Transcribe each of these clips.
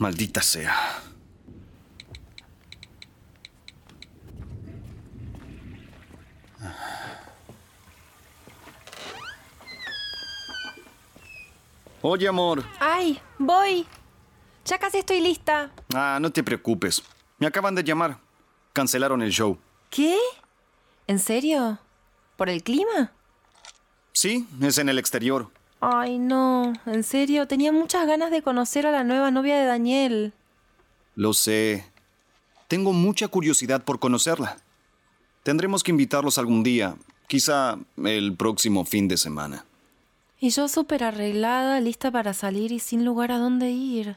Maldita sea. Oye, amor. ¡Ay! ¡Voy! Ya casi estoy lista. Ah, no te preocupes. Me acaban de llamar. Cancelaron el show. ¿Qué? ¿En serio? ¿Por el clima? Sí, es en el exterior. Ay, no. En serio, tenía muchas ganas de conocer a la nueva novia de Daniel. Lo sé. Tengo mucha curiosidad por conocerla. Tendremos que invitarlos algún día, quizá el próximo fin de semana. Y yo súper arreglada, lista para salir y sin lugar a dónde ir.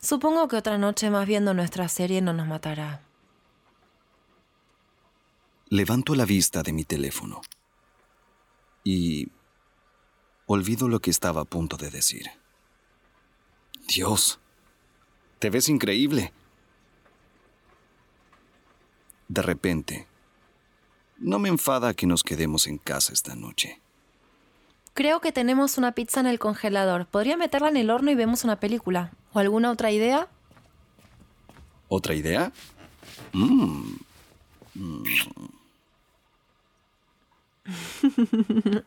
Supongo que otra noche más viendo nuestra serie no nos matará. Levanto la vista de mi teléfono y olvido lo que estaba a punto de decir. Dios, te ves increíble. De repente, no me enfada que nos quedemos en casa esta noche. Creo que tenemos una pizza en el congelador. Podría meterla en el horno y vemos una película. ¿O alguna otra idea? ¿Otra idea? Mm. Mm.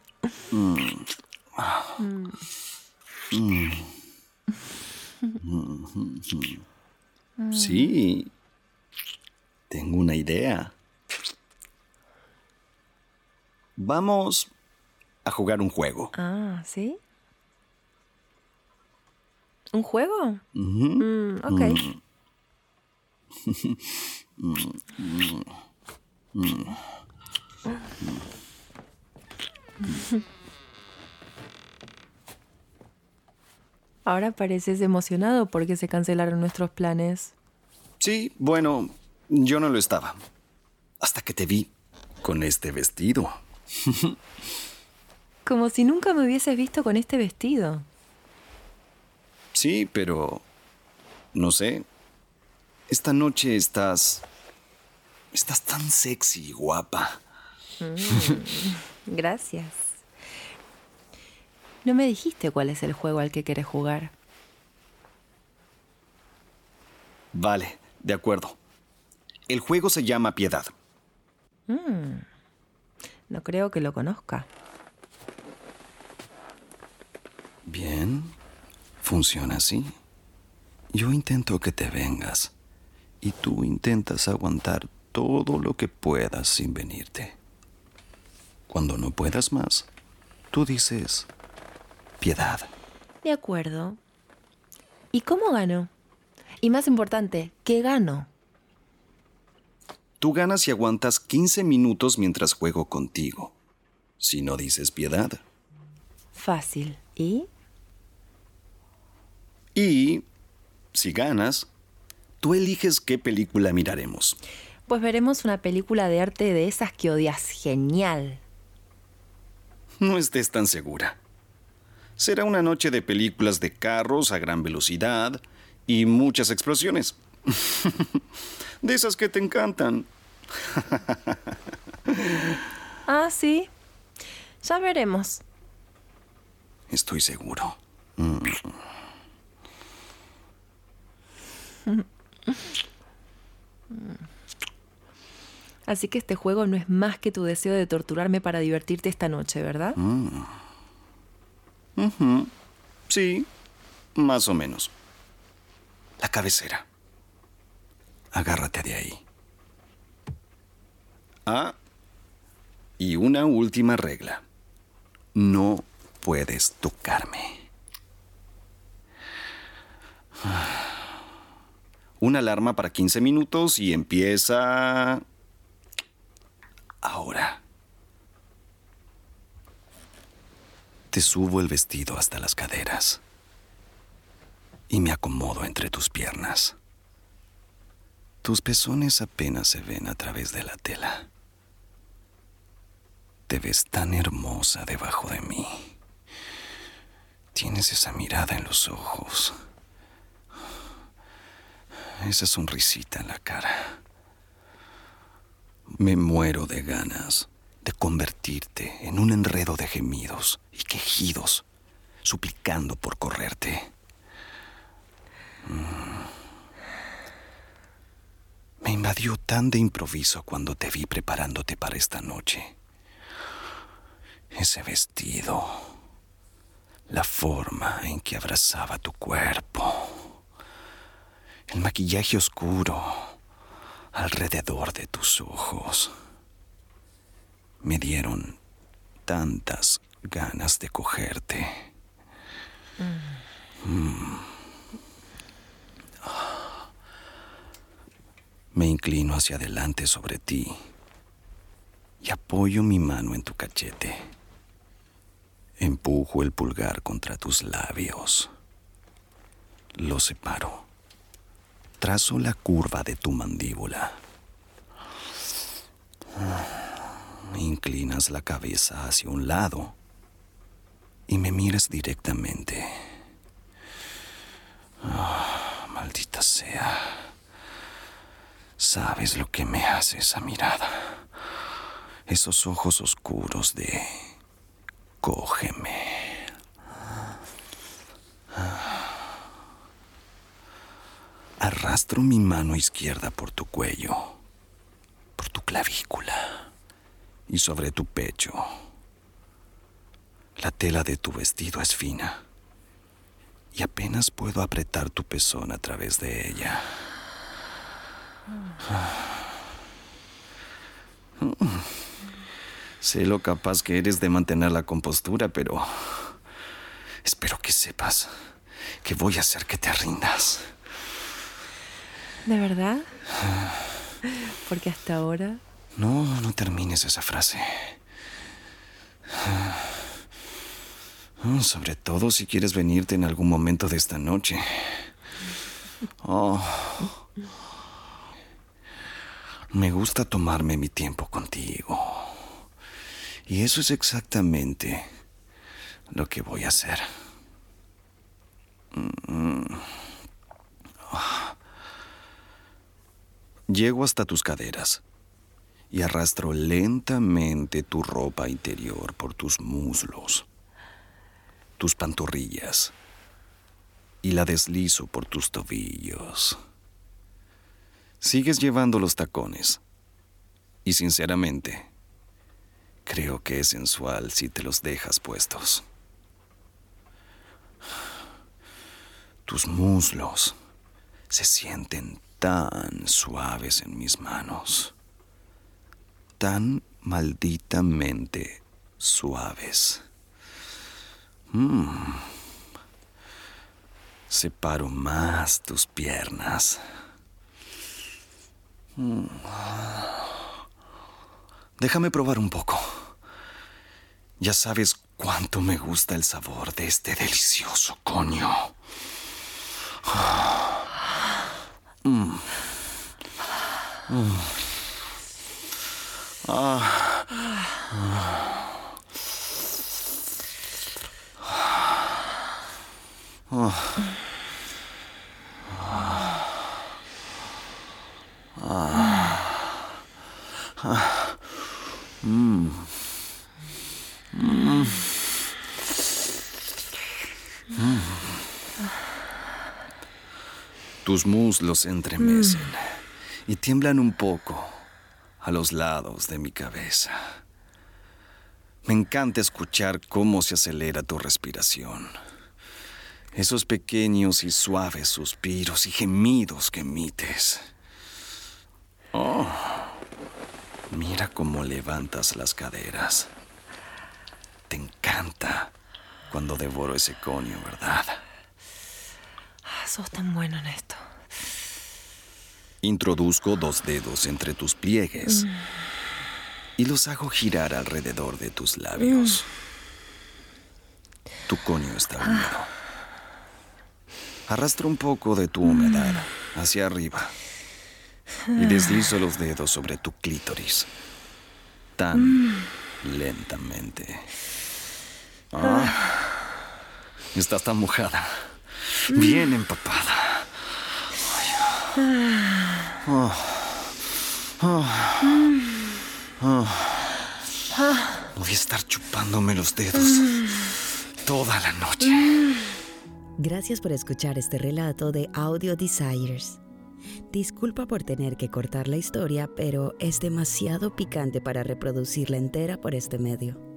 Mm. Mm. Sí. Tengo una idea. Vamos a jugar un juego. Ah, ¿sí? ¿Un juego? Mm, ok. Ahora pareces emocionado porque se cancelaron nuestros planes. Sí, bueno, yo no lo estaba. Hasta que te vi con este vestido. Como si nunca me hubieses visto con este vestido. Sí, pero... No sé. Esta noche estás... Estás tan sexy y guapa. Gracias. No me dijiste cuál es el juego al que querés jugar. Vale, de acuerdo. El juego se llama Piedad. No creo que lo conozca. Bien. Funciona así. Yo intento que te vengas y tú intentas aguantar todo lo que puedas sin venirte. Cuando no puedas más, tú dices, piedad. De acuerdo. ¿Y cómo gano? Y más importante, ¿qué gano? Tú ganas si aguantas 15 minutos mientras juego contigo. Si no dices piedad. Fácil. ¿Y? Y, si ganas, tú eliges qué película miraremos. Pues veremos una película de arte de esas que odias. Genial. No estés tan segura. Será una noche de películas de carros a gran velocidad y muchas explosiones. de esas que te encantan. Ah, sí. Ya veremos. Estoy seguro. Así que este juego no es más que tu deseo de torturarme para divertirte esta noche, ¿verdad? Sí, más o menos. La cabecera. Agárrate de ahí. Ah, y una última regla. No puedes tocarme. Una alarma para 15 minutos y empieza... Ahora. Te subo el vestido hasta las caderas y me acomodo entre tus piernas. Tus pezones apenas se ven a través de la tela. Te ves tan hermosa debajo de mí. Tienes esa mirada en los ojos. Esa sonrisita en la cara. Me muero de ganas de convertirte en un enredo de gemidos y quejidos, suplicando por correrte. Mm. Me invadió tan de improviso cuando te vi preparándote para esta noche. Ese vestido, la forma en que abrazaba tu cuerpo, el maquillaje oscuro alrededor de tus ojos me dieron tantas ganas de cogerte. Mm. Me inclino hacia adelante sobre ti y apoyo mi mano en tu cachete. Empujo el pulgar contra tus labios. Lo separo. Trazo la curva de tu mandíbula. Inclinas la cabeza hacia un lado y me miras directamente. Ah, maldita sea. Sabes lo que me hace esa mirada. Esos ojos oscuros de... Cógeme. Arrastro mi mano izquierda por tu cuello, por tu clavícula y sobre tu pecho. La tela de tu vestido es fina y apenas puedo apretar tu pezón a través de ella. Sé lo capaz que eres de mantener la compostura, pero espero que sepas que voy a hacer que te rindas. ¿De verdad? Porque hasta ahora... No, no termines esa frase. Sobre todo si quieres venirte en algún momento de esta noche. Oh. Me gusta tomarme mi tiempo contigo. Y eso es exactamente lo que voy a hacer. Llego hasta tus caderas y arrastro lentamente tu ropa interior por tus muslos, tus pantorrillas y la deslizo por tus tobillos. Sigues llevando los tacones. Y sinceramente, creo que es sensual si te los dejas puestos. Tus muslos se sienten tan suaves en mis manos. Tan malditamente suaves. Mm. Separo más tus piernas. Mm. Déjame probar un poco. Ya sabes cuánto me gusta el sabor de este delicioso coño. Mm. Mm. Tus muslos entremecen y tiemblan un poco a los lados de mi cabeza. Me encanta escuchar cómo se acelera tu respiración. Esos pequeños y suaves suspiros y gemidos que emites. Oh, mira cómo levantas las caderas. Te encanta cuando devoro ese conio, ¿verdad? Ah, sos tan bueno en esto. Introduzco dos dedos entre tus pliegues y los hago girar alrededor de tus labios. Tu coño está húmedo. Arrastro un poco de tu humedad hacia arriba y deslizo los dedos sobre tu clítoris. Tan lentamente. Ah, estás tan mojada. Bien empapada. Voy a estar chupándome los dedos toda la noche. Gracias por escuchar este relato de Audio Desires. Disculpa por tener que cortar la historia, pero es demasiado picante para reproducirla entera por este medio.